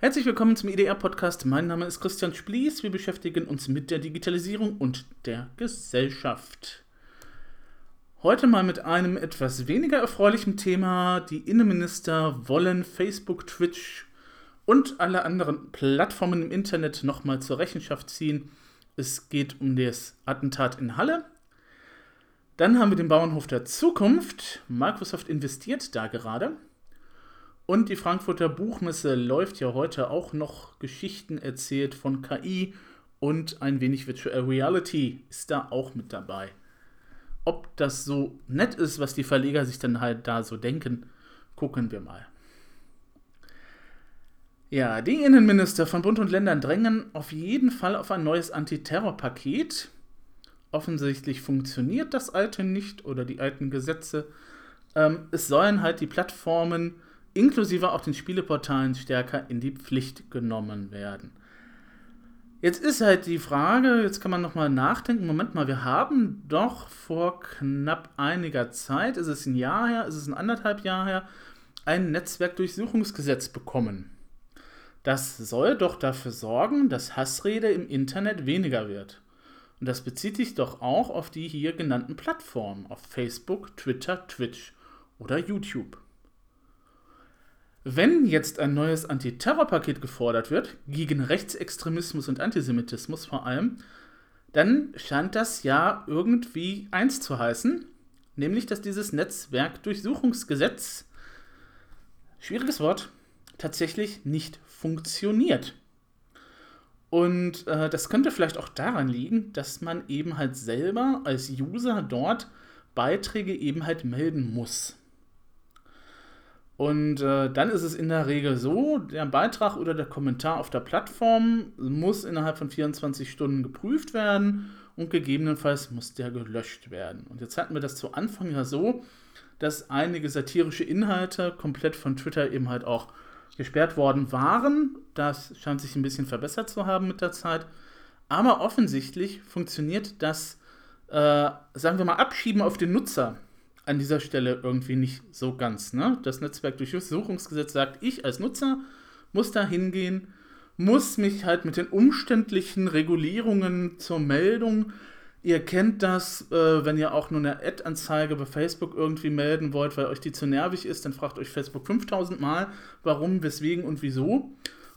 Herzlich willkommen zum IDR-Podcast. Mein Name ist Christian Splies. Wir beschäftigen uns mit der Digitalisierung und der Gesellschaft. Heute mal mit einem etwas weniger erfreulichen Thema. Die Innenminister wollen Facebook, Twitch und alle anderen Plattformen im Internet nochmal zur Rechenschaft ziehen. Es geht um das Attentat in Halle. Dann haben wir den Bauernhof der Zukunft. Microsoft investiert da gerade. Und die Frankfurter Buchmesse läuft ja heute auch noch Geschichten erzählt von KI und ein wenig Virtual Reality ist da auch mit dabei. Ob das so nett ist, was die Verleger sich dann halt da so denken, gucken wir mal. Ja, die Innenminister von Bund und Ländern drängen auf jeden Fall auf ein neues Antiterrorpaket. Offensichtlich funktioniert das alte nicht oder die alten Gesetze. Ähm, es sollen halt die Plattformen inklusive auch den Spieleportalen stärker in die Pflicht genommen werden. Jetzt ist halt die Frage, jetzt kann man nochmal nachdenken, Moment mal, wir haben doch vor knapp einiger Zeit, ist es ein Jahr her, ist es ein anderthalb Jahr her, ein Netzwerkdurchsuchungsgesetz bekommen. Das soll doch dafür sorgen, dass Hassrede im Internet weniger wird. Und das bezieht sich doch auch auf die hier genannten Plattformen, auf Facebook, Twitter, Twitch oder YouTube. Wenn jetzt ein neues Antiterrorpaket gefordert wird, gegen Rechtsextremismus und Antisemitismus vor allem, dann scheint das ja irgendwie eins zu heißen, nämlich dass dieses Netzwerkdurchsuchungsgesetz, schwieriges Wort, tatsächlich nicht funktioniert. Und äh, das könnte vielleicht auch daran liegen, dass man eben halt selber als User dort Beiträge eben halt melden muss. Und äh, dann ist es in der Regel so, der Beitrag oder der Kommentar auf der Plattform muss innerhalb von 24 Stunden geprüft werden und gegebenenfalls muss der gelöscht werden. Und jetzt hatten wir das zu Anfang ja so, dass einige satirische Inhalte komplett von Twitter eben halt auch gesperrt worden waren. Das scheint sich ein bisschen verbessert zu haben mit der Zeit. Aber offensichtlich funktioniert das, äh, sagen wir mal, Abschieben auf den Nutzer an dieser Stelle irgendwie nicht so ganz. Ne? Das Netzwerkdurchsuchungsgesetz sagt, ich als Nutzer muss da hingehen, muss mich halt mit den umständlichen Regulierungen zur Meldung. Ihr kennt das, äh, wenn ihr auch nur eine Ad-Anzeige bei Facebook irgendwie melden wollt, weil euch die zu nervig ist, dann fragt euch Facebook 5000 Mal, warum, weswegen und wieso.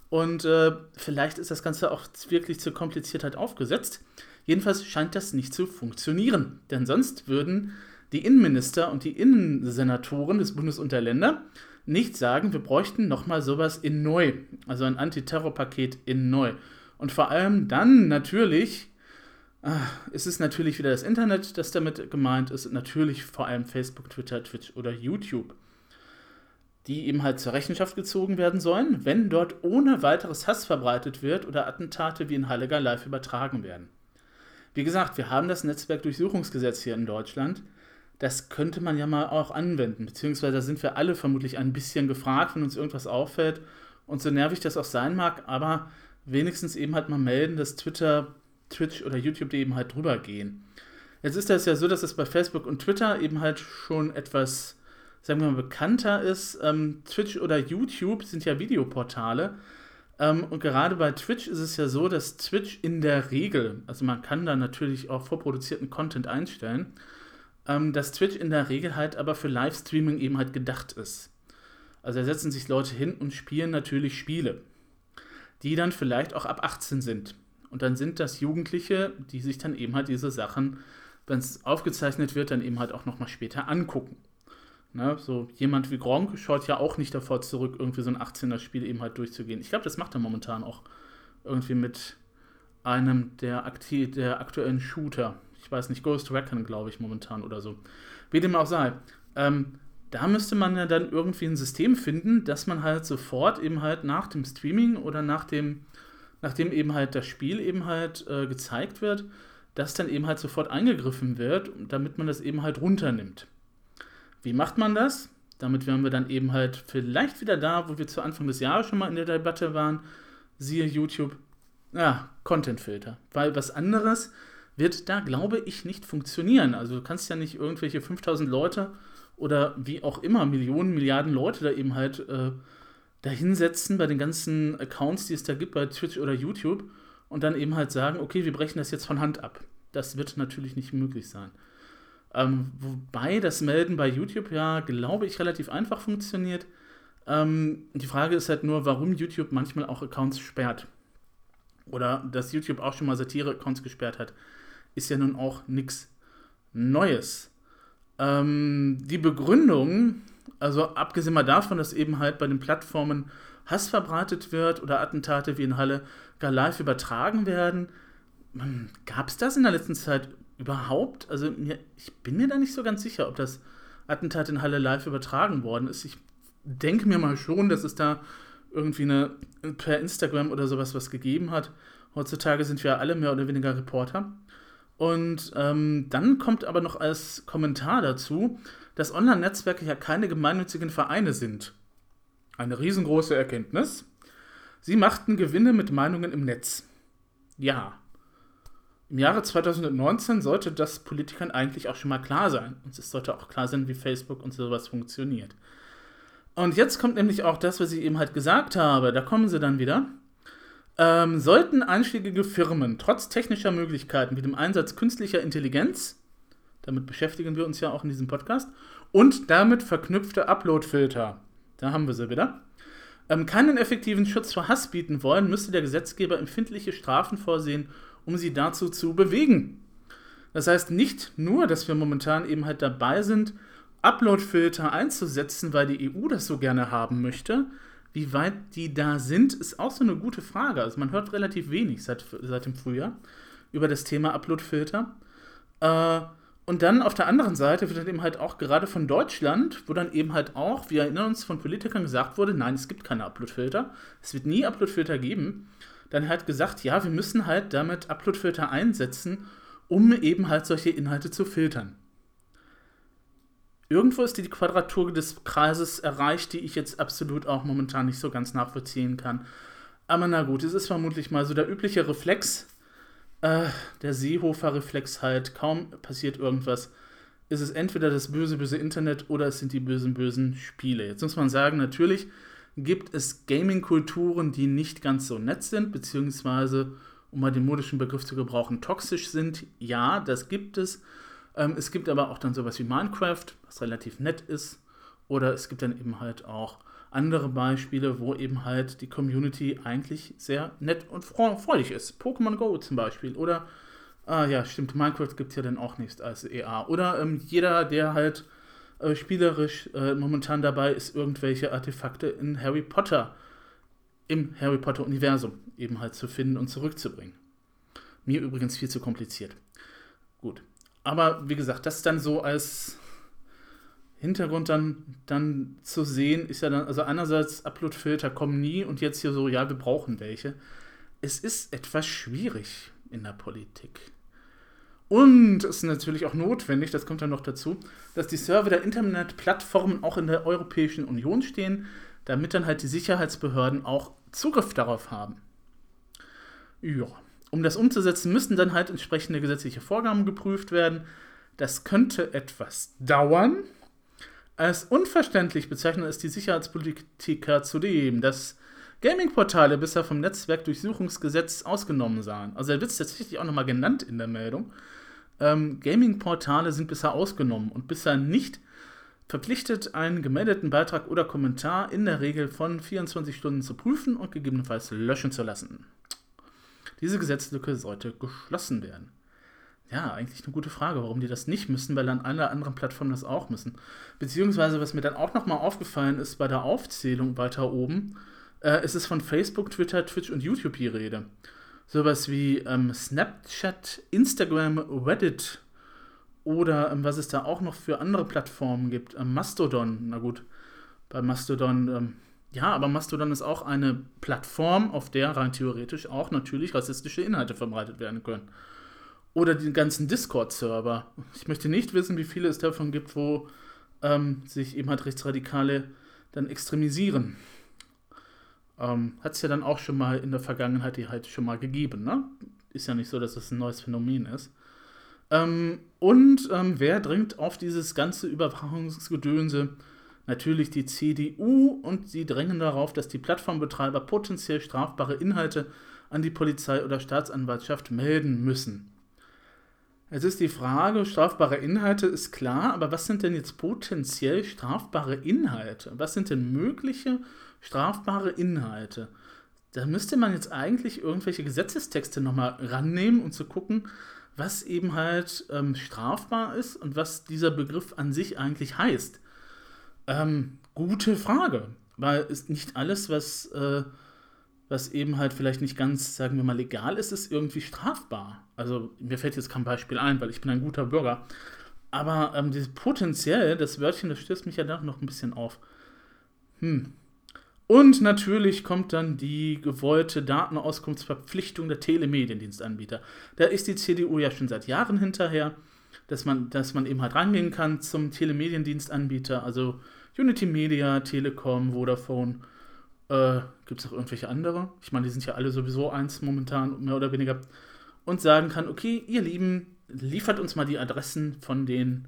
Und äh, vielleicht ist das Ganze auch wirklich zu kompliziert halt aufgesetzt. Jedenfalls scheint das nicht zu funktionieren, denn sonst würden die Innenminister und die Innensenatoren des Bundes und der Länder nicht sagen, wir bräuchten nochmal sowas in neu, also ein Antiterrorpaket in neu. Und vor allem dann natürlich, ist es natürlich wieder das Internet, das damit gemeint ist, natürlich vor allem Facebook, Twitter, Twitch oder YouTube, die eben halt zur Rechenschaft gezogen werden sollen, wenn dort ohne weiteres Hass verbreitet wird oder Attentate wie in Halleger live übertragen werden. Wie gesagt, wir haben das Netzwerkdurchsuchungsgesetz hier in Deutschland das könnte man ja mal auch anwenden. Beziehungsweise da sind wir alle vermutlich ein bisschen gefragt, wenn uns irgendwas auffällt. Und so nervig das auch sein mag, aber wenigstens eben halt mal melden, dass Twitter, Twitch oder YouTube eben halt drüber gehen. Jetzt ist das ja so, dass es bei Facebook und Twitter eben halt schon etwas, sagen wir mal, bekannter ist. Ähm, Twitch oder YouTube sind ja Videoportale. Ähm, und gerade bei Twitch ist es ja so, dass Twitch in der Regel, also man kann da natürlich auch vorproduzierten Content einstellen, ähm, dass Twitch in der Regel halt aber für Livestreaming eben halt gedacht ist. Also da setzen sich Leute hin und spielen natürlich Spiele, die dann vielleicht auch ab 18 sind. Und dann sind das Jugendliche, die sich dann eben halt diese Sachen, wenn es aufgezeichnet wird, dann eben halt auch nochmal später angucken. Ne, so jemand wie Gronk schaut ja auch nicht davor zurück, irgendwie so ein 18er-Spiel eben halt durchzugehen. Ich glaube, das macht er momentan auch irgendwie mit einem der, der aktuellen Shooter ich weiß nicht, Ghost Recon, glaube ich, momentan oder so. Wie dem auch sei. Ähm, da müsste man ja dann irgendwie ein System finden, dass man halt sofort eben halt nach dem Streaming oder nach dem, nachdem eben halt das Spiel eben halt äh, gezeigt wird, dass dann eben halt sofort eingegriffen wird, damit man das eben halt runternimmt. Wie macht man das? Damit wären wir dann eben halt vielleicht wieder da, wo wir zu Anfang des Jahres schon mal in der Debatte waren. Siehe YouTube. Ja, Content-Filter. Weil was anderes wird da, glaube ich, nicht funktionieren. Also du kannst ja nicht irgendwelche 5000 Leute oder wie auch immer Millionen, Milliarden Leute da eben halt äh, dahinsetzen bei den ganzen Accounts, die es da gibt bei Twitch oder YouTube und dann eben halt sagen, okay, wir brechen das jetzt von Hand ab. Das wird natürlich nicht möglich sein. Ähm, wobei das Melden bei YouTube ja, glaube ich, relativ einfach funktioniert. Ähm, die Frage ist halt nur, warum YouTube manchmal auch Accounts sperrt. Oder dass YouTube auch schon mal Satire-Accounts gesperrt hat, ist ja nun auch nichts Neues. Ähm, die Begründung, also abgesehen mal davon, dass eben halt bei den Plattformen Hass verbreitet wird oder Attentate wie in Halle gar live übertragen werden, hm, gab es das in der letzten Zeit überhaupt? Also mir, ich bin mir da nicht so ganz sicher, ob das Attentat in Halle live übertragen worden ist. Ich denke mir mal schon, dass es da irgendwie eine per Instagram oder sowas was gegeben hat. Heutzutage sind wir alle mehr oder weniger Reporter. Und ähm, dann kommt aber noch als Kommentar dazu, dass Online-Netzwerke ja keine gemeinnützigen Vereine sind. Eine riesengroße Erkenntnis. Sie machten Gewinne mit Meinungen im Netz. Ja. Im Jahre 2019 sollte das Politikern eigentlich auch schon mal klar sein. Und es sollte auch klar sein, wie Facebook und sowas funktioniert. Und jetzt kommt nämlich auch das, was ich eben halt gesagt habe. Da kommen sie dann wieder. Ähm, sollten einschlägige Firmen trotz technischer Möglichkeiten wie dem Einsatz künstlicher Intelligenz, damit beschäftigen wir uns ja auch in diesem Podcast, und damit verknüpfte Upload-Filter, da haben wir sie wieder, ähm, keinen effektiven Schutz vor Hass bieten wollen, müsste der Gesetzgeber empfindliche Strafen vorsehen, um sie dazu zu bewegen. Das heißt nicht nur, dass wir momentan eben halt dabei sind, Upload-Filter einzusetzen, weil die EU das so gerne haben möchte. Wie weit die da sind, ist auch so eine gute Frage. Also man hört relativ wenig seit, seit dem Frühjahr über das Thema Upload-Filter. Äh, und dann auf der anderen Seite wird dann eben halt auch gerade von Deutschland, wo dann eben halt auch, wir erinnern uns, von Politikern gesagt wurde, nein, es gibt keine Upload-Filter, es wird nie Upload-Filter geben, dann halt gesagt, ja, wir müssen halt damit Upload-Filter einsetzen, um eben halt solche Inhalte zu filtern irgendwo ist die Quadratur des Kreises erreicht, die ich jetzt absolut auch momentan nicht so ganz nachvollziehen kann. Aber na gut, es ist vermutlich mal so der übliche Reflex, äh, der Seehofer-Reflex halt. Kaum passiert irgendwas, ist es entweder das böse, böse Internet oder es sind die bösen, bösen Spiele. Jetzt muss man sagen, natürlich gibt es Gaming-Kulturen, die nicht ganz so nett sind, beziehungsweise, um mal den modischen Begriff zu gebrauchen, toxisch sind. Ja, das gibt es. Ähm, es gibt aber auch dann sowas wie Minecraft, was relativ nett ist. Oder es gibt dann eben halt auch andere Beispiele, wo eben halt die Community eigentlich sehr nett und freudig ist. Pokémon Go zum Beispiel. Oder, ah ja, stimmt, Minecraft gibt es ja dann auch nicht als EA. Oder ähm, jeder, der halt äh, spielerisch äh, momentan dabei ist, irgendwelche Artefakte in Harry Potter, im Harry Potter-Universum eben halt zu finden und zurückzubringen. Mir übrigens viel zu kompliziert. Aber wie gesagt, das dann so als Hintergrund dann, dann zu sehen, ist ja dann, also einerseits Upload-Filter kommen nie und jetzt hier so, ja, wir brauchen welche. Es ist etwas schwierig in der Politik. Und es ist natürlich auch notwendig, das kommt dann noch dazu, dass die Server der Internetplattformen auch in der Europäischen Union stehen, damit dann halt die Sicherheitsbehörden auch Zugriff darauf haben. Ja. Um das umzusetzen, müssten dann halt entsprechende gesetzliche Vorgaben geprüft werden. Das könnte etwas dauern. Als unverständlich bezeichnen es die Sicherheitspolitiker zudem, dass Gaming-Portale bisher vom Netzwerkdurchsuchungsgesetz ausgenommen sahen. Also er wird es tatsächlich auch nochmal genannt in der Meldung. Ähm, Gaming-Portale sind bisher ausgenommen und bisher nicht verpflichtet, einen gemeldeten Beitrag oder Kommentar in der Regel von 24 Stunden zu prüfen und gegebenenfalls löschen zu lassen. Diese Gesetzlücke sollte geschlossen werden. Ja, eigentlich eine gute Frage, warum die das nicht müssen, weil dann alle anderen Plattformen das auch müssen. Beziehungsweise, was mir dann auch nochmal aufgefallen ist bei der Aufzählung weiter oben, äh, ist es von Facebook, Twitter, Twitch und YouTube die Rede. Sowas wie ähm, Snapchat, Instagram, Reddit oder ähm, was es da auch noch für andere Plattformen gibt. Ähm, Mastodon, na gut, bei Mastodon ähm, ja, aber Mastodon ist auch eine Plattform, auf der rein theoretisch auch natürlich rassistische Inhalte verbreitet werden können. Oder die ganzen Discord-Server. Ich möchte nicht wissen, wie viele es davon gibt, wo ähm, sich eben halt Rechtsradikale dann extremisieren. Ähm, Hat es ja dann auch schon mal in der Vergangenheit die halt schon mal gegeben, ne? Ist ja nicht so, dass das ein neues Phänomen ist. Ähm, und ähm, wer dringt auf dieses ganze Überwachungsgedönse natürlich die CDU und sie drängen darauf, dass die Plattformbetreiber potenziell strafbare Inhalte an die Polizei oder Staatsanwaltschaft melden müssen. Es ist die Frage, strafbare Inhalte ist klar, aber was sind denn jetzt potenziell strafbare Inhalte? Was sind denn mögliche strafbare Inhalte? Da müsste man jetzt eigentlich irgendwelche Gesetzestexte nochmal rannehmen und zu gucken, was eben halt ähm, strafbar ist und was dieser Begriff an sich eigentlich heißt. Ähm, gute Frage, weil ist nicht alles, was, äh, was eben halt vielleicht nicht ganz, sagen wir mal, legal ist, ist irgendwie strafbar. Also mir fällt jetzt kein Beispiel ein, weil ich bin ein guter Bürger. Aber ähm, dieses potenziell, das Wörtchen, das stößt mich ja da noch ein bisschen auf. Hm. Und natürlich kommt dann die gewollte Datenauskunftsverpflichtung der Telemediendienstanbieter. Da ist die CDU ja schon seit Jahren hinterher, dass man, dass man eben halt rangehen kann zum Telemediendienstanbieter, also Unity Media, Telekom, Vodafone. Äh, Gibt es auch irgendwelche andere? Ich meine, die sind ja alle sowieso eins momentan, mehr oder weniger. Und sagen kann, okay, ihr Lieben, liefert uns mal die Adressen von den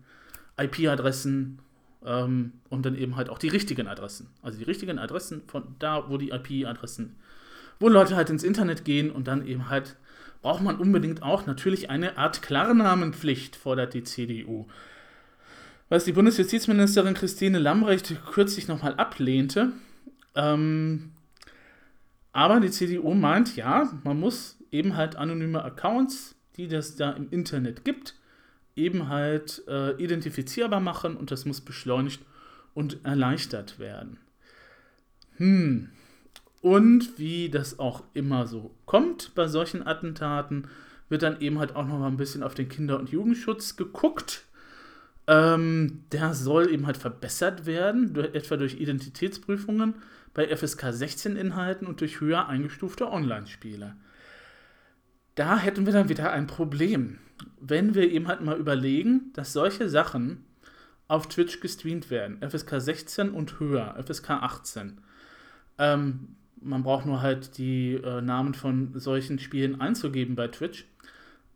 IP-Adressen ähm, und dann eben halt auch die richtigen Adressen. Also die richtigen Adressen von da, wo die IP-Adressen, wo Leute halt ins Internet gehen und dann eben halt braucht man unbedingt auch natürlich eine Art Klarnamenpflicht, fordert die CDU was die Bundesjustizministerin Christine Lambrecht kürzlich nochmal ablehnte. Ähm, aber die CDU meint, ja, man muss eben halt anonyme Accounts, die das da im Internet gibt, eben halt äh, identifizierbar machen und das muss beschleunigt und erleichtert werden. Hm. Und wie das auch immer so kommt bei solchen Attentaten, wird dann eben halt auch noch mal ein bisschen auf den Kinder- und Jugendschutz geguckt. Ähm, der soll eben halt verbessert werden, etwa durch Identitätsprüfungen bei FSK 16 Inhalten und durch höher eingestufte Online-Spiele. Da hätten wir dann wieder ein Problem. Wenn wir eben halt mal überlegen, dass solche Sachen auf Twitch gestreamt werden, FSK 16 und höher, FSK 18. Ähm, man braucht nur halt die äh, Namen von solchen Spielen einzugeben bei Twitch.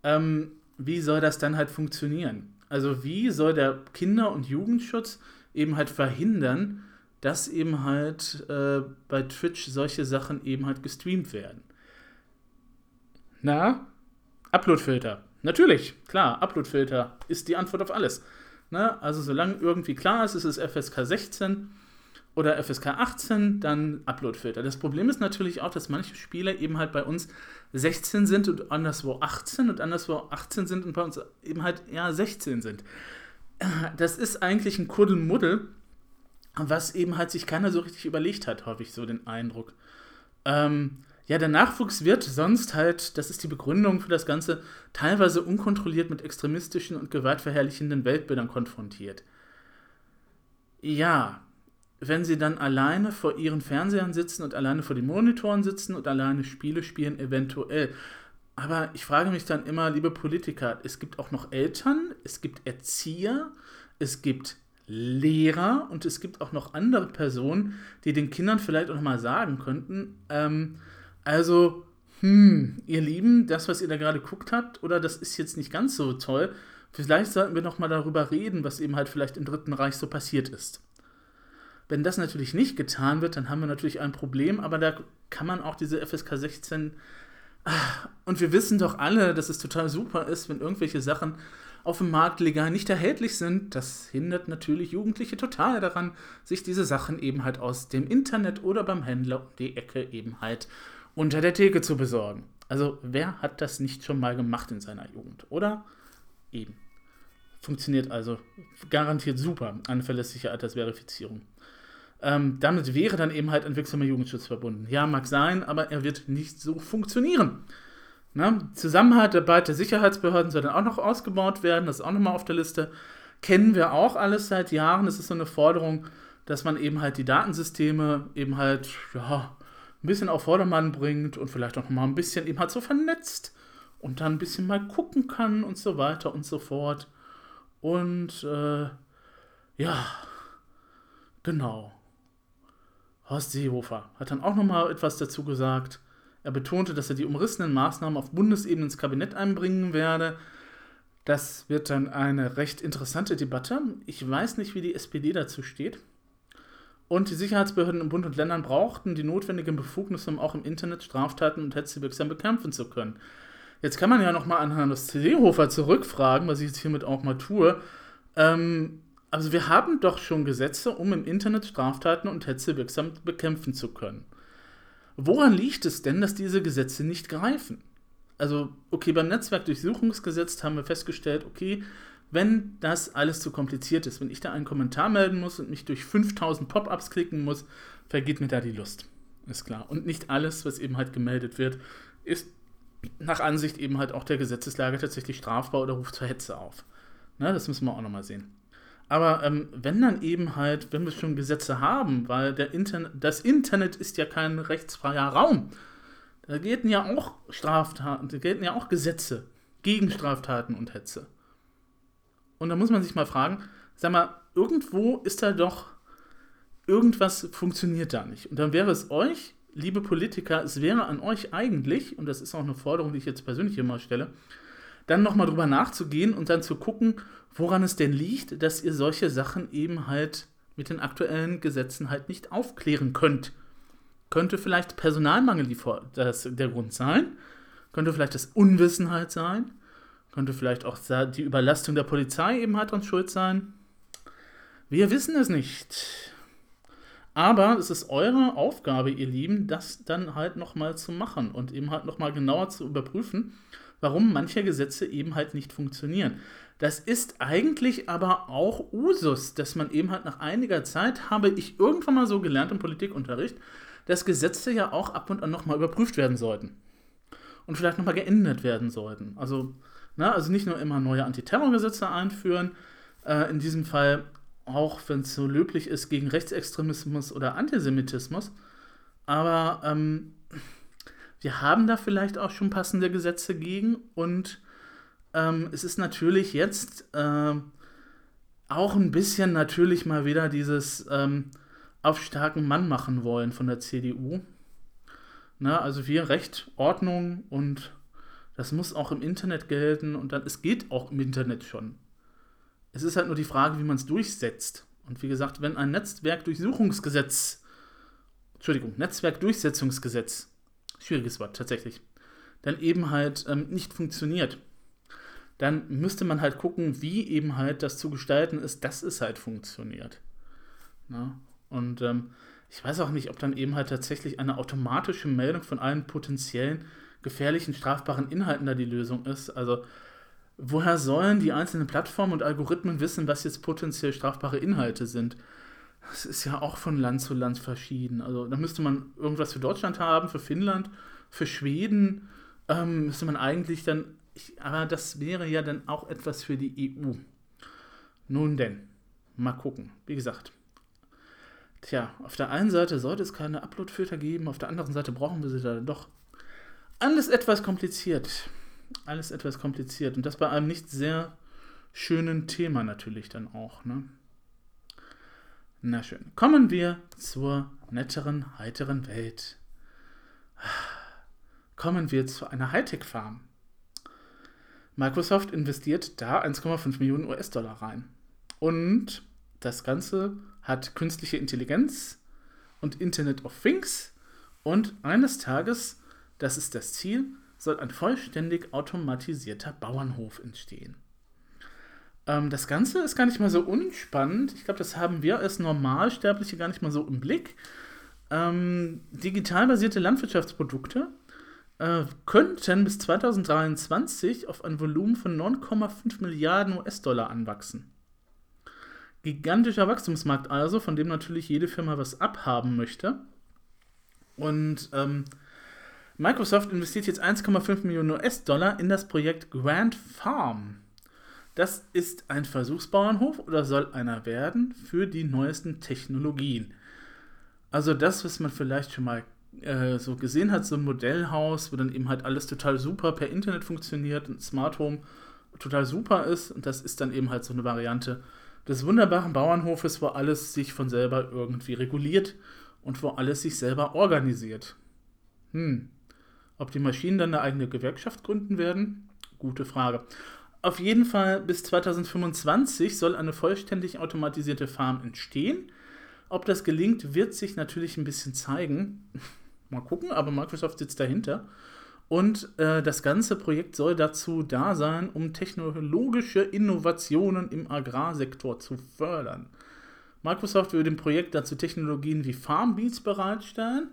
Ähm, wie soll das dann halt funktionieren? Also wie soll der Kinder- und Jugendschutz eben halt verhindern, dass eben halt äh, bei Twitch solche Sachen eben halt gestreamt werden? Na, Uploadfilter. Natürlich, klar, Uploadfilter ist die Antwort auf alles. Na, also solange irgendwie klar ist, es ist FSK 16 oder FSK 18, dann Uploadfilter. Das Problem ist natürlich auch, dass manche Spiele eben halt bei uns 16 sind und anderswo 18 und anderswo 18 sind und bei uns eben halt eher 16 sind. Das ist eigentlich ein Kuddelmuddel, was eben halt sich keiner so richtig überlegt hat, habe ich so den Eindruck. Ähm, ja, der Nachwuchs wird sonst halt, das ist die Begründung für das Ganze, teilweise unkontrolliert mit extremistischen und gewaltverherrlichenden Weltbildern konfrontiert. Ja, wenn sie dann alleine vor ihren Fernsehern sitzen und alleine vor den Monitoren sitzen und alleine Spiele spielen, eventuell. Aber ich frage mich dann immer, liebe Politiker, es gibt auch noch Eltern, es gibt Erzieher, es gibt Lehrer und es gibt auch noch andere Personen, die den Kindern vielleicht auch noch mal sagen könnten, ähm, also, hm, ihr Lieben, das, was ihr da gerade guckt habt, oder das ist jetzt nicht ganz so toll, vielleicht sollten wir noch mal darüber reden, was eben halt vielleicht im Dritten Reich so passiert ist. Wenn das natürlich nicht getan wird, dann haben wir natürlich ein Problem, aber da kann man auch diese FSK 16. Ah, und wir wissen doch alle, dass es total super ist, wenn irgendwelche Sachen auf dem Markt legal nicht erhältlich sind. Das hindert natürlich Jugendliche total daran, sich diese Sachen eben halt aus dem Internet oder beim Händler um die Ecke eben halt unter der Theke zu besorgen. Also wer hat das nicht schon mal gemacht in seiner Jugend, oder? Eben. Funktioniert also garantiert super, eine verlässliche Altersverifizierung. Ähm, damit wäre dann eben halt ein wirksamer Jugendschutz verbunden. Ja, mag sein, aber er wird nicht so funktionieren. Na, Zusammenarbeit der Sicherheitsbehörden soll dann auch noch ausgebaut werden, das ist auch nochmal auf der Liste. Kennen wir auch alles seit Jahren. Es ist so eine Forderung, dass man eben halt die Datensysteme eben halt, ja, ein bisschen auf Vordermann bringt und vielleicht auch nochmal ein bisschen eben halt so vernetzt und dann ein bisschen mal gucken kann und so weiter und so fort. Und äh, ja, genau. Horst Seehofer hat dann auch nochmal etwas dazu gesagt. Er betonte, dass er die umrissenen Maßnahmen auf Bundesebene ins Kabinett einbringen werde. Das wird dann eine recht interessante Debatte. Ich weiß nicht, wie die SPD dazu steht. Und die Sicherheitsbehörden in Bund und Ländern brauchten die notwendigen Befugnisse, um auch im Internet Straftaten und Hetze wirksam bekämpfen zu können. Jetzt kann man ja nochmal an Hannes Seehofer zurückfragen, was ich jetzt hiermit auch mal tue. Ähm, also wir haben doch schon Gesetze, um im Internet Straftaten und Hetze wirksam bekämpfen zu können. Woran liegt es denn, dass diese Gesetze nicht greifen? Also, okay, beim Netzwerkdurchsuchungsgesetz haben wir festgestellt, okay, wenn das alles zu kompliziert ist, wenn ich da einen Kommentar melden muss und mich durch 5000 Pop-ups klicken muss, vergeht mir da die Lust. Ist klar. Und nicht alles, was eben halt gemeldet wird, ist nach Ansicht eben halt auch der Gesetzeslage tatsächlich strafbar oder ruft zur Hetze auf. Na, das müssen wir auch nochmal sehen. Aber ähm, wenn dann eben halt, wenn wir schon Gesetze haben, weil der Internet, das Internet ist ja kein rechtsfreier Raum, da gelten ja auch Straftaten, da gelten ja auch Gesetze gegen Straftaten und Hetze. Und da muss man sich mal fragen, sag mal, irgendwo ist da doch, irgendwas funktioniert da nicht. Und dann wäre es euch, liebe Politiker, es wäre an euch eigentlich, und das ist auch eine Forderung, die ich jetzt persönlich immer stelle, dann nochmal drüber nachzugehen und dann zu gucken, woran es denn liegt, dass ihr solche Sachen eben halt mit den aktuellen Gesetzen halt nicht aufklären könnt. Könnte vielleicht Personalmangel das, der Grund sein, könnte vielleicht das Unwissenheit sein, könnte vielleicht auch die Überlastung der Polizei eben halt dran schuld sein. Wir wissen es nicht. Aber es ist eure Aufgabe, ihr Lieben, das dann halt nochmal zu machen und eben halt nochmal genauer zu überprüfen, warum manche Gesetze eben halt nicht funktionieren. Das ist eigentlich aber auch Usus, dass man eben halt nach einiger Zeit, habe ich irgendwann mal so gelernt im Politikunterricht, dass Gesetze ja auch ab und an nochmal überprüft werden sollten. Und vielleicht nochmal geändert werden sollten. Also, na, also nicht nur immer neue Antiterrorgesetze einführen, äh, in diesem Fall auch, wenn es so löblich ist, gegen Rechtsextremismus oder Antisemitismus. Aber ähm, wir haben da vielleicht auch schon passende Gesetze gegen und ähm, es ist natürlich jetzt äh, auch ein bisschen natürlich mal wieder dieses ähm, auf starken Mann machen wollen von der CDU. Na, also wir Recht, Ordnung und das muss auch im Internet gelten und dann, es geht auch im Internet schon. Es ist halt nur die Frage, wie man es durchsetzt. Und wie gesagt, wenn ein Netzwerkdurchsuchungsgesetz, Entschuldigung, Netzwerkdurchsetzungsgesetz, schwieriges Wort tatsächlich, dann eben halt ähm, nicht funktioniert, dann müsste man halt gucken, wie eben halt das zu gestalten ist, dass es halt funktioniert. Na? Und ähm, ich weiß auch nicht, ob dann eben halt tatsächlich eine automatische Meldung von allen potenziellen gefährlichen, strafbaren Inhalten da die Lösung ist. Also woher sollen die einzelnen Plattformen und Algorithmen wissen, was jetzt potenziell strafbare Inhalte sind? Das ist ja auch von Land zu Land verschieden. Also da müsste man irgendwas für Deutschland haben, für Finnland, für Schweden. Ähm, müsste man eigentlich dann ich, aber das wäre ja dann auch etwas für die EU. Nun denn, mal gucken. Wie gesagt, tja, auf der einen Seite sollte es keine Upload-Filter geben, auf der anderen Seite brauchen wir sie da doch. Alles etwas kompliziert. Alles etwas kompliziert. Und das bei einem nicht sehr schönen Thema natürlich dann auch. Ne? Na schön. Kommen wir zur netteren, heiteren Welt. Kommen wir zu einer Hightech-Farm. Microsoft investiert da 1,5 Millionen US-Dollar rein. Und das Ganze hat künstliche Intelligenz und Internet of Things. Und eines Tages, das ist das Ziel, soll ein vollständig automatisierter Bauernhof entstehen. Ähm, das Ganze ist gar nicht mal so unspannend. Ich glaube, das haben wir als Normalsterbliche gar nicht mal so im Blick. Ähm, digital basierte Landwirtschaftsprodukte äh, könnten bis 2023 auf ein Volumen von 9,5 Milliarden US-Dollar anwachsen. Gigantischer Wachstumsmarkt also, von dem natürlich jede Firma was abhaben möchte. Und ähm, Microsoft investiert jetzt 1,5 Millionen US-Dollar in das Projekt Grand Farm. Das ist ein Versuchsbauernhof oder soll einer werden für die neuesten Technologien. Also das, was man vielleicht schon mal äh, so gesehen hat, so ein Modellhaus, wo dann eben halt alles total super per Internet funktioniert und Smart Home total super ist. Und das ist dann eben halt so eine Variante des wunderbaren Bauernhofes, wo alles sich von selber irgendwie reguliert und wo alles sich selber organisiert. Hm. Ob die Maschinen dann eine eigene Gewerkschaft gründen werden? Gute Frage. Auf jeden Fall bis 2025 soll eine vollständig automatisierte Farm entstehen Ob das gelingt, wird sich natürlich ein bisschen zeigen. Mal gucken, aber Microsoft sitzt dahinter. Und äh, das ganze Projekt soll dazu da sein, um technologische Innovationen im Agrarsektor zu fördern. Microsoft will dem Projekt dazu Technologien wie Farmbeats bereitstellen.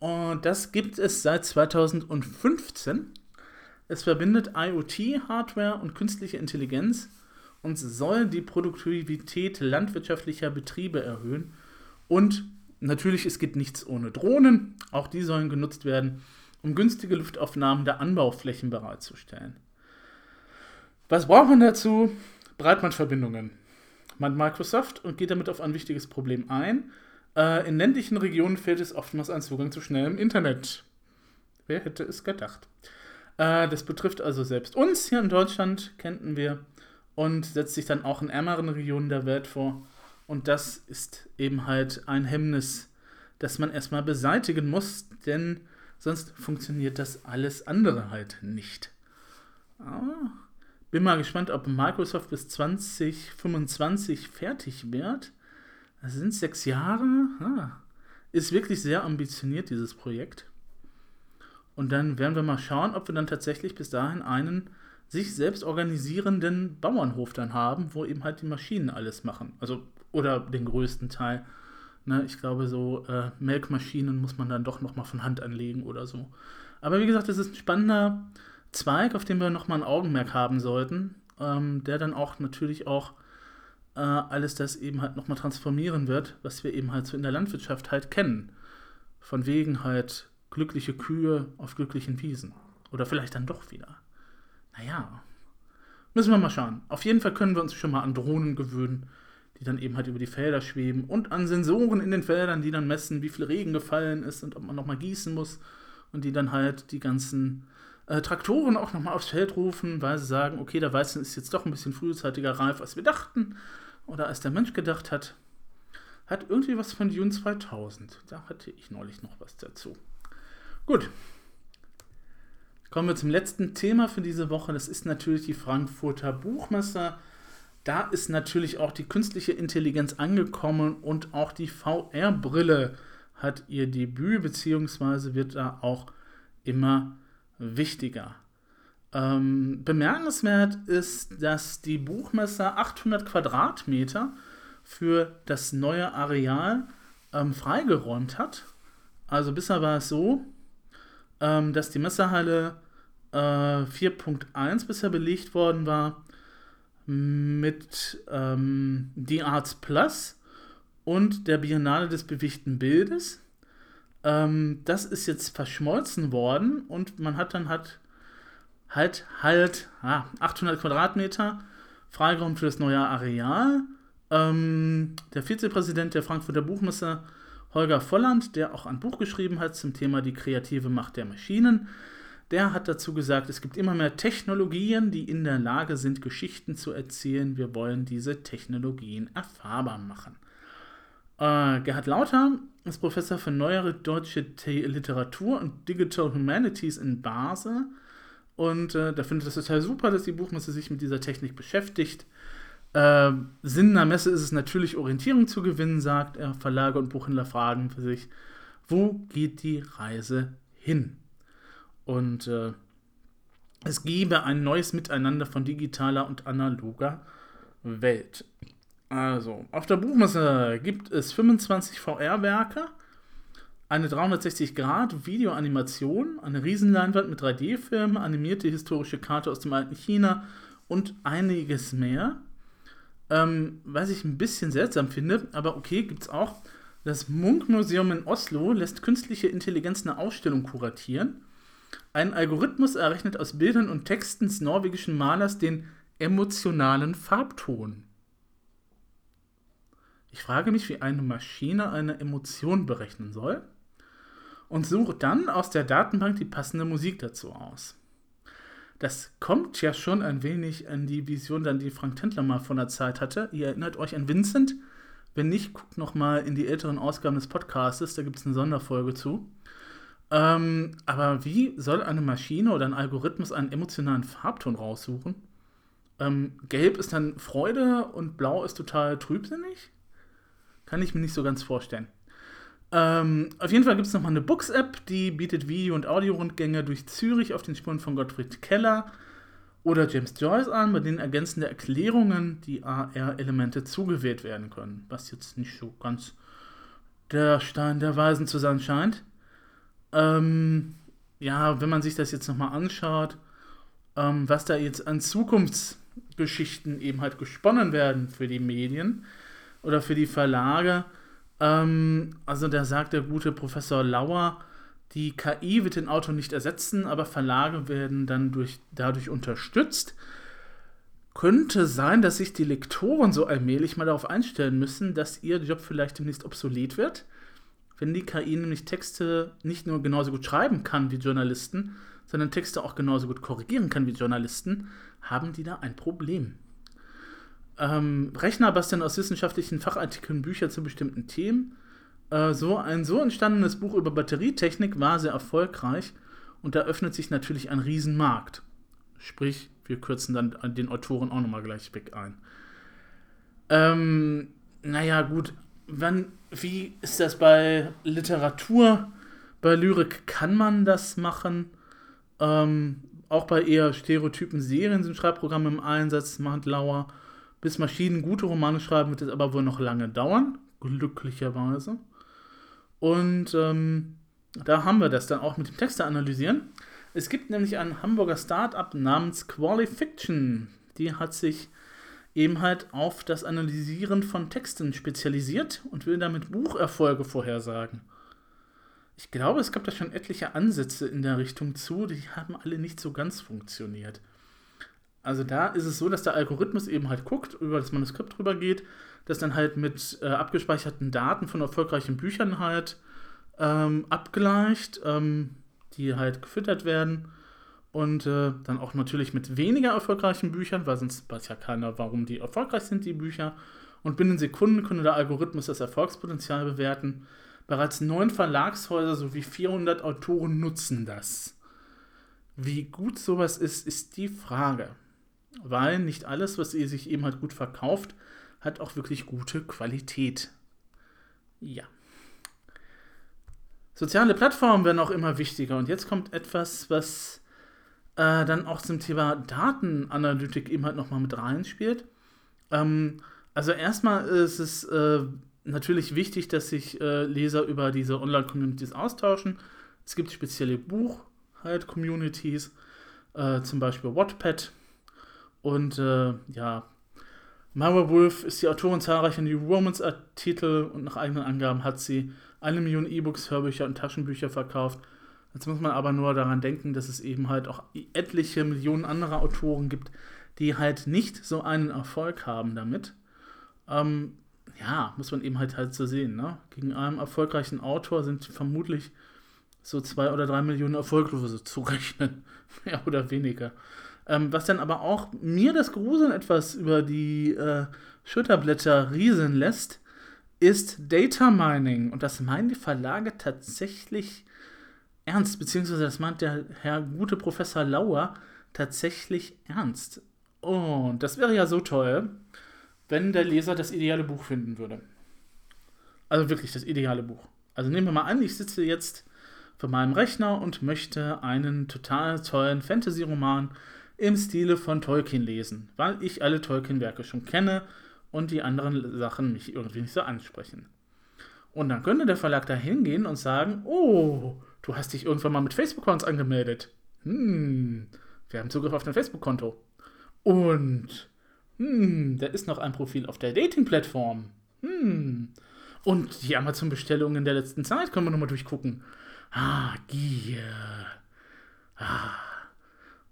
Und das gibt es seit 2015. Es verbindet IoT-Hardware und künstliche Intelligenz und soll die Produktivität landwirtschaftlicher Betriebe erhöhen. Und natürlich, es gibt nichts ohne Drohnen. Auch die sollen genutzt werden, um günstige Luftaufnahmen der Anbauflächen bereitzustellen. Was braucht man dazu? Breitbandverbindungen. Man Microsoft und geht damit auf ein wichtiges Problem ein. Äh, in ländlichen Regionen fehlt es oftmals an Zugang zu schnellem Internet. Wer hätte es gedacht? Äh, das betrifft also selbst uns hier in Deutschland, kennen wir, und setzt sich dann auch in ärmeren Regionen der Welt vor. Und das ist eben halt ein Hemmnis, das man erstmal beseitigen muss, denn Sonst funktioniert das alles andere halt nicht. Aber bin mal gespannt, ob Microsoft bis 2025 fertig wird. Das sind sechs Jahre. Ah, ist wirklich sehr ambitioniert, dieses Projekt. Und dann werden wir mal schauen, ob wir dann tatsächlich bis dahin einen sich selbst organisierenden Bauernhof dann haben, wo eben halt die Maschinen alles machen. Also, oder den größten Teil. Ne, ich glaube, so äh, Melkmaschinen muss man dann doch nochmal von Hand anlegen oder so. Aber wie gesagt, das ist ein spannender Zweig, auf den wir nochmal ein Augenmerk haben sollten, ähm, der dann auch natürlich auch äh, alles das eben halt nochmal transformieren wird, was wir eben halt so in der Landwirtschaft halt kennen. Von wegen halt glückliche Kühe auf glücklichen Wiesen. Oder vielleicht dann doch wieder. Naja, müssen wir mal schauen. Auf jeden Fall können wir uns schon mal an Drohnen gewöhnen die dann eben halt über die Felder schweben und an Sensoren in den Feldern, die dann messen, wie viel Regen gefallen ist und ob man nochmal gießen muss und die dann halt die ganzen äh, Traktoren auch nochmal aufs Feld rufen, weil sie sagen, okay, der Weizen ist jetzt doch ein bisschen frühzeitiger reif, als wir dachten oder als der Mensch gedacht hat. Hat irgendwie was von June 2000. Da hatte ich neulich noch was dazu. Gut. Kommen wir zum letzten Thema für diese Woche. Das ist natürlich die Frankfurter Buchmesse da ist natürlich auch die künstliche Intelligenz angekommen und auch die VR-Brille hat ihr Debüt, beziehungsweise wird da auch immer wichtiger. Ähm, bemerkenswert ist, dass die Buchmesse 800 Quadratmeter für das neue Areal ähm, freigeräumt hat. Also bisher war es so, ähm, dass die Messehalle äh, 4.1 bisher belegt worden war mit ähm, The Arts Plus und der Biennale des bewegten Bildes. Ähm, das ist jetzt verschmolzen worden und man hat dann halt halt halt ah, 800 Quadratmeter Freiraum für das neue Areal. Ähm, der Vizepräsident der Frankfurter Buchmesse Holger Volland, der auch ein Buch geschrieben hat zum Thema die kreative Macht der Maschinen, der hat dazu gesagt, es gibt immer mehr Technologien, die in der Lage sind, Geschichten zu erzählen. Wir wollen diese Technologien erfahrbar machen. Äh, Gerhard Lauter ist Professor für neuere deutsche Literatur und Digital Humanities in Basel. Und äh, da findet es total super, dass die Buchmesse sich mit dieser Technik beschäftigt. Äh, Sinn einer Messe ist es natürlich, Orientierung zu gewinnen, sagt er. Verlage und Buchhändler fragen für sich, wo geht die Reise hin? Und äh, es gebe ein neues Miteinander von digitaler und analoger Welt. Also, auf der Buchmesse gibt es 25 VR-Werke, eine 360-Grad-Videoanimation, eine Riesenleinwand mit 3D-Filmen, animierte historische Karte aus dem alten China und einiges mehr. Ähm, was ich ein bisschen seltsam finde, aber okay, gibt es auch. Das Munk-Museum in Oslo lässt künstliche Intelligenz eine Ausstellung kuratieren. Ein Algorithmus errechnet aus Bildern und Texten des norwegischen Malers den emotionalen Farbton. Ich frage mich, wie eine Maschine eine Emotion berechnen soll und suche dann aus der Datenbank die passende Musik dazu aus. Das kommt ja schon ein wenig an die Vision, dann die Frank Tendler mal von der Zeit hatte. Ihr erinnert euch an Vincent? Wenn nicht, guckt nochmal in die älteren Ausgaben des Podcastes, da gibt es eine Sonderfolge zu. Ähm, aber wie soll eine Maschine oder ein Algorithmus einen emotionalen Farbton raussuchen? Ähm, Gelb ist dann Freude und Blau ist total trübsinnig? Kann ich mir nicht so ganz vorstellen. Ähm, auf jeden Fall gibt es nochmal eine Books-App, die bietet Video- und Audio-Rundgänge durch Zürich auf den Spuren von Gottfried Keller oder James Joyce an, bei denen ergänzende Erklärungen die AR-Elemente zugewählt werden können. Was jetzt nicht so ganz der Stein der Weisen zu sein scheint. Ähm, ja, wenn man sich das jetzt nochmal anschaut, ähm, was da jetzt an Zukunftsgeschichten eben halt gesponnen werden für die Medien oder für die Verlage, ähm, also da sagt der gute Professor Lauer, die KI wird den Autor nicht ersetzen, aber Verlage werden dann durch, dadurch unterstützt. Könnte sein, dass sich die Lektoren so allmählich mal darauf einstellen müssen, dass ihr Job vielleicht demnächst obsolet wird. Wenn die KI nämlich Texte nicht nur genauso gut schreiben kann wie Journalisten, sondern Texte auch genauso gut korrigieren kann wie Journalisten, haben die da ein Problem ähm, Rechner basteln aus wissenschaftlichen Fachartikeln Bücher zu bestimmten Themen. Äh, so ein so entstandenes Buch über Batterietechnik war sehr erfolgreich und da öffnet sich natürlich ein Riesenmarkt. Sprich, wir kürzen dann den Autoren auch nochmal gleich weg ein. Ähm, naja, gut. Wann, wie ist das bei Literatur? Bei Lyrik kann man das machen. Ähm, auch bei eher stereotypen Serien sind Schreibprogramme im Einsatz, macht Lauer. Bis Maschinen gute Romane schreiben, wird es aber wohl noch lange dauern, glücklicherweise. Und ähm, da haben wir das dann auch mit dem Texte analysieren. Es gibt nämlich ein Hamburger Start-up namens Qualifiction. Die hat sich eben halt auf das Analysieren von Texten spezialisiert und will damit Bucherfolge vorhersagen. Ich glaube, es gab da schon etliche Ansätze in der Richtung zu, die haben alle nicht so ganz funktioniert. Also da ist es so, dass der Algorithmus eben halt guckt, über das Manuskript drüber geht, das dann halt mit äh, abgespeicherten Daten von erfolgreichen Büchern halt ähm, abgleicht, ähm, die halt gefüttert werden. Und äh, dann auch natürlich mit weniger erfolgreichen Büchern, weil sonst weiß ja keiner, warum die erfolgreich sind, die Bücher. Und binnen Sekunden könnte der Algorithmus das Erfolgspotenzial bewerten. Bereits neun Verlagshäuser sowie 400 Autoren nutzen das. Wie gut sowas ist, ist die Frage weil nicht alles, was ihr sich eben halt gut verkauft, hat auch wirklich gute Qualität. Ja. Soziale Plattformen werden auch immer wichtiger und jetzt kommt etwas, was äh, dann auch zum Thema Datenanalytik eben halt nochmal mit reinspielt. Ähm, also erstmal ist es äh, natürlich wichtig, dass sich äh, Leser über diese Online-Communities austauschen. Es gibt spezielle Buch-Communities, halt zum Beispiel Wattpad, und äh, ja, Mara Wolf ist die Autorin zahlreicher New Romance-Titel und nach eigenen Angaben hat sie eine Million E-Books, Hörbücher und Taschenbücher verkauft. Jetzt muss man aber nur daran denken, dass es eben halt auch etliche Millionen anderer Autoren gibt, die halt nicht so einen Erfolg haben damit. Ähm, ja, muss man eben halt halt so sehen. Ne? Gegen einen erfolgreichen Autor sind vermutlich so zwei oder drei Millionen Erfolglose zu rechnen. Mehr oder weniger. Ähm, was dann aber auch mir das Gruseln etwas über die äh, Schulterblätter rieseln lässt, ist Data Mining. Und das meinen die Verlage tatsächlich ernst, beziehungsweise das meint der Herr gute Professor Lauer tatsächlich ernst. Und das wäre ja so toll, wenn der Leser das ideale Buch finden würde. Also wirklich das ideale Buch. Also nehmen wir mal an, ich sitze jetzt vor meinem Rechner und möchte einen total tollen Fantasy-Roman im Stile von Tolkien lesen, weil ich alle Tolkien-Werke schon kenne und die anderen Sachen mich irgendwie nicht so ansprechen. Und dann könnte der Verlag da hingehen und sagen, oh, du hast dich irgendwann mal mit Facebook-Accounts angemeldet. Hm, wir haben Zugriff auf dein Facebook-Konto. Und, hm, da ist noch ein Profil auf der Dating-Plattform. Hm, und die Amazon-Bestellungen der letzten Zeit können wir nochmal durchgucken. Ah, Gier. Ah.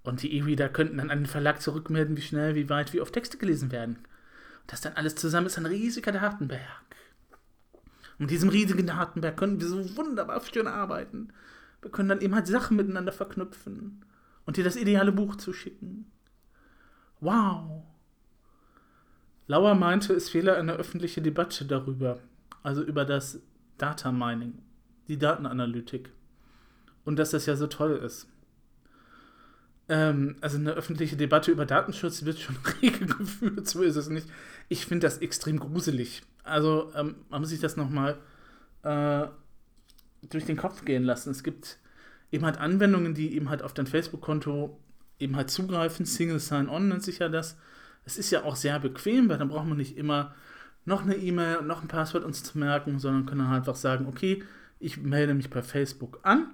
Und die E-Reader könnten dann an den Verlag zurückmelden, wie schnell, wie weit, wie oft Texte gelesen werden. das dann alles zusammen ist ein riesiger Datenberg. Und mit diesem riesigen Datenberg können wir so wunderbar schön arbeiten. Wir können dann eben halt Sachen miteinander verknüpfen und dir das ideale Buch zuschicken. Wow. Lauer meinte, es fehle eine öffentliche Debatte darüber, also über das Data Mining, die Datenanalytik. Und dass das ja so toll ist ähm, also eine öffentliche Debatte über Datenschutz wird schon rege geführt, so ist es nicht. Ich finde das extrem gruselig. also ähm, man muss sich das nochmal äh, durch den Kopf gehen lassen. Es gibt eben halt Anwendungen, die eben halt auf dein Facebook-Konto eben halt zugreifen. Single Sign-On nennt sich ja das. Es ist ja auch sehr bequem, weil dann braucht man nicht immer noch eine E-Mail und noch ein Passwort uns zu merken, sondern können dann einfach sagen, okay, ich melde mich bei Facebook an.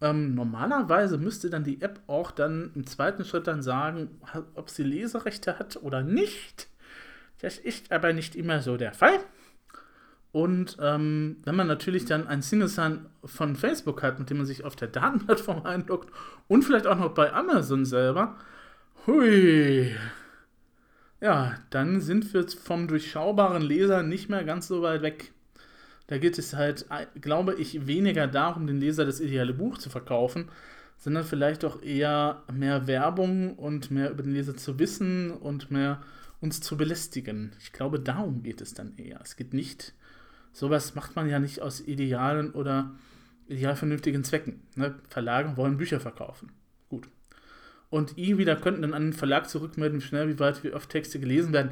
Ähm, normalerweise müsste dann die App auch dann im zweiten Schritt dann sagen, ob sie Leserechte hat oder nicht. Das ist aber nicht immer so der Fall. Und ähm, wenn man natürlich dann ein Single Sign von Facebook hat, mit dem man sich auf der Datenplattform einloggt und vielleicht auch noch bei Amazon selber, hui, ja, dann sind wir vom durchschaubaren Leser nicht mehr ganz so weit weg. Da geht es halt, glaube ich, weniger darum, den Leser das ideale Buch zu verkaufen, sondern vielleicht auch eher mehr Werbung und mehr über den Leser zu wissen und mehr uns zu belästigen. Ich glaube, darum geht es dann eher. Es geht nicht, sowas macht man ja nicht aus idealen oder ideal vernünftigen Zwecken. Ne? Verlage wollen Bücher verkaufen. Gut. Und E-Reader könnten dann an den Verlag zurückmelden, wie schnell, wie weit, wie oft Texte gelesen werden.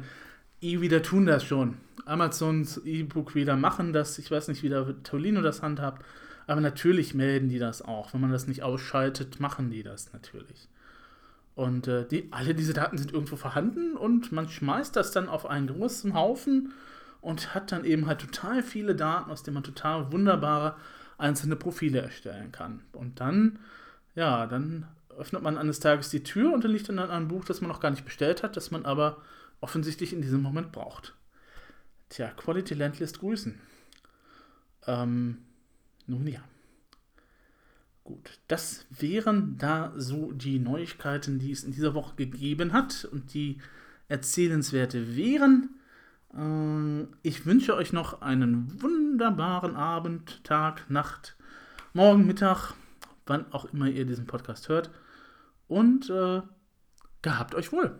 E-Reader tun das schon. Amazons E-Book-Reader machen das. Ich weiß nicht, wie der Tolino das handhabt. Aber natürlich melden die das auch. Wenn man das nicht ausschaltet, machen die das natürlich. Und äh, die, alle diese Daten sind irgendwo vorhanden und man schmeißt das dann auf einen großen Haufen und hat dann eben halt total viele Daten, aus denen man total wunderbare einzelne Profile erstellen kann. Und dann, ja, dann öffnet man eines Tages die Tür und dann liegt dann ein Buch, das man noch gar nicht bestellt hat, das man aber offensichtlich in diesem Moment braucht. Tja, Quality Land lässt grüßen. Ähm, nun ja. Gut, das wären da so die Neuigkeiten, die es in dieser Woche gegeben hat und die erzählenswerte wären. Äh, ich wünsche euch noch einen wunderbaren Abend, Tag, Nacht, Morgen, Mittag, wann auch immer ihr diesen Podcast hört. Und äh, gehabt euch wohl.